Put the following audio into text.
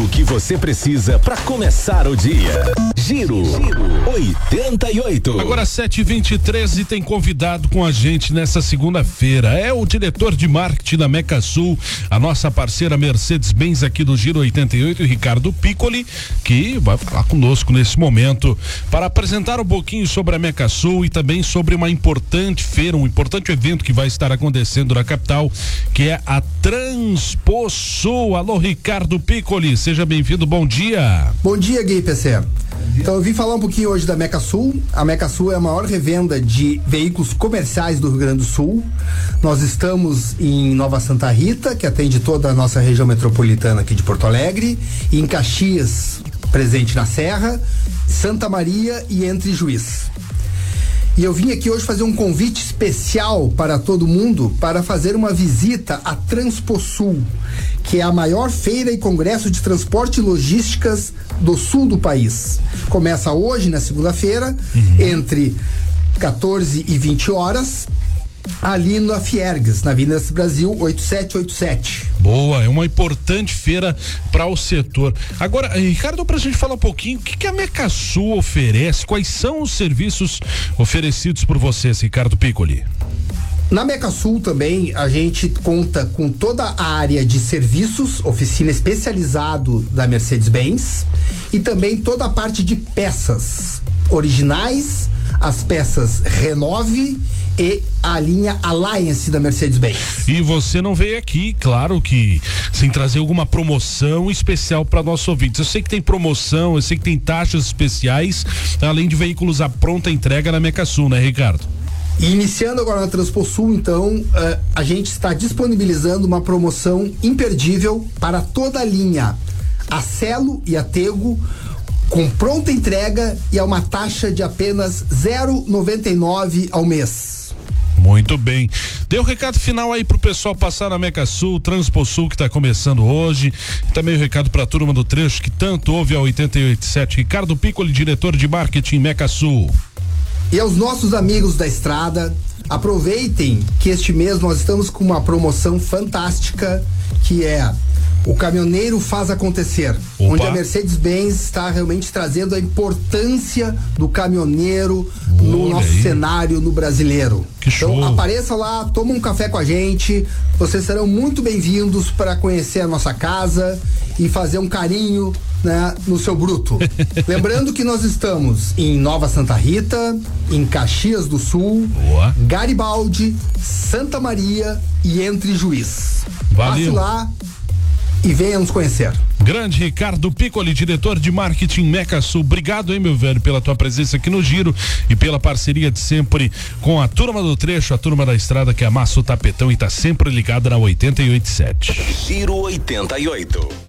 Tudo o que você precisa para começar o dia. Giro, Giro 88. Agora 7:23 e tem convidado com a gente nessa segunda-feira. É o diretor de marketing da Meca Sul, a nossa parceira Mercedes-Benz aqui do Giro 88, Ricardo Piccoli, que vai falar conosco nesse momento para apresentar um pouquinho sobre a Meca Sul e também sobre uma importante feira, um importante evento que vai estar acontecendo na capital, que é a Transpo Sul. Alô, Ricardo Piccoli, bem-vindo, bom dia. Bom dia, Gui PC. Então eu vim falar um pouquinho hoje da Meca Sul. A Meca Sul é a maior revenda de veículos comerciais do Rio Grande do Sul. Nós estamos em Nova Santa Rita, que atende toda a nossa região metropolitana aqui de Porto Alegre, e em Caxias, presente na Serra, Santa Maria e Entre Juiz. E eu vim aqui hoje fazer um convite especial para todo mundo para fazer uma visita à Transposul, que é a maior feira e congresso de transporte e logísticas do sul do país. Começa hoje, na segunda-feira, uhum. entre 14 e 20 horas, ali na Fiergs, na Avenida Brasil 8787. Boa, é uma importante feira para o setor. Agora, Ricardo, para a gente falar um pouquinho, o que, que a Mecasul oferece? Quais são os serviços oferecidos por vocês, Ricardo Piccoli? Na Meca Sul também a gente conta com toda a área de serviços, oficina especializado da Mercedes-Benz e também toda a parte de peças originais, as peças Renove e a linha Alliance da Mercedes-Benz. E você não veio aqui, claro que sem trazer alguma promoção especial para nossos ouvintes. Eu sei que tem promoção, eu sei que tem taxas especiais, além de veículos à pronta entrega na Mecasul, né, Ricardo? E iniciando agora na Transposul, então, uh, a gente está disponibilizando uma promoção imperdível para toda a linha a Celo e a Tego com pronta entrega e a uma taxa de apenas 0,99 ao mês. Muito bem. Deu o um recado final aí pro pessoal passar na Meca Sul, Transposul que está começando hoje. Também o um recado para a turma do trecho que tanto ouve a 887. Ricardo Piccoli, diretor de marketing Meca Sul. E aos nossos amigos da estrada, aproveitem que este mês nós estamos com uma promoção fantástica que é o caminhoneiro faz acontecer, Opa. onde a Mercedes-Benz está realmente trazendo a importância do caminhoneiro no nosso aí. cenário no brasileiro. Que show. Então apareça lá, toma um café com a gente. Vocês serão muito bem-vindos para conhecer a nossa casa e fazer um carinho né, no seu bruto. Lembrando que nós estamos em Nova Santa Rita, em Caxias do Sul, Boa. Garibaldi, Santa Maria e Entre Juiz. Valeu. Passe lá, e venha nos conhecer. Grande Ricardo Piccoli, diretor de marketing Meca Sul. Obrigado, hein, meu velho, pela tua presença aqui no Giro e pela parceria de sempre com a turma do trecho, a turma da estrada que amassa o tapetão e tá sempre ligada na 887. Giro 88.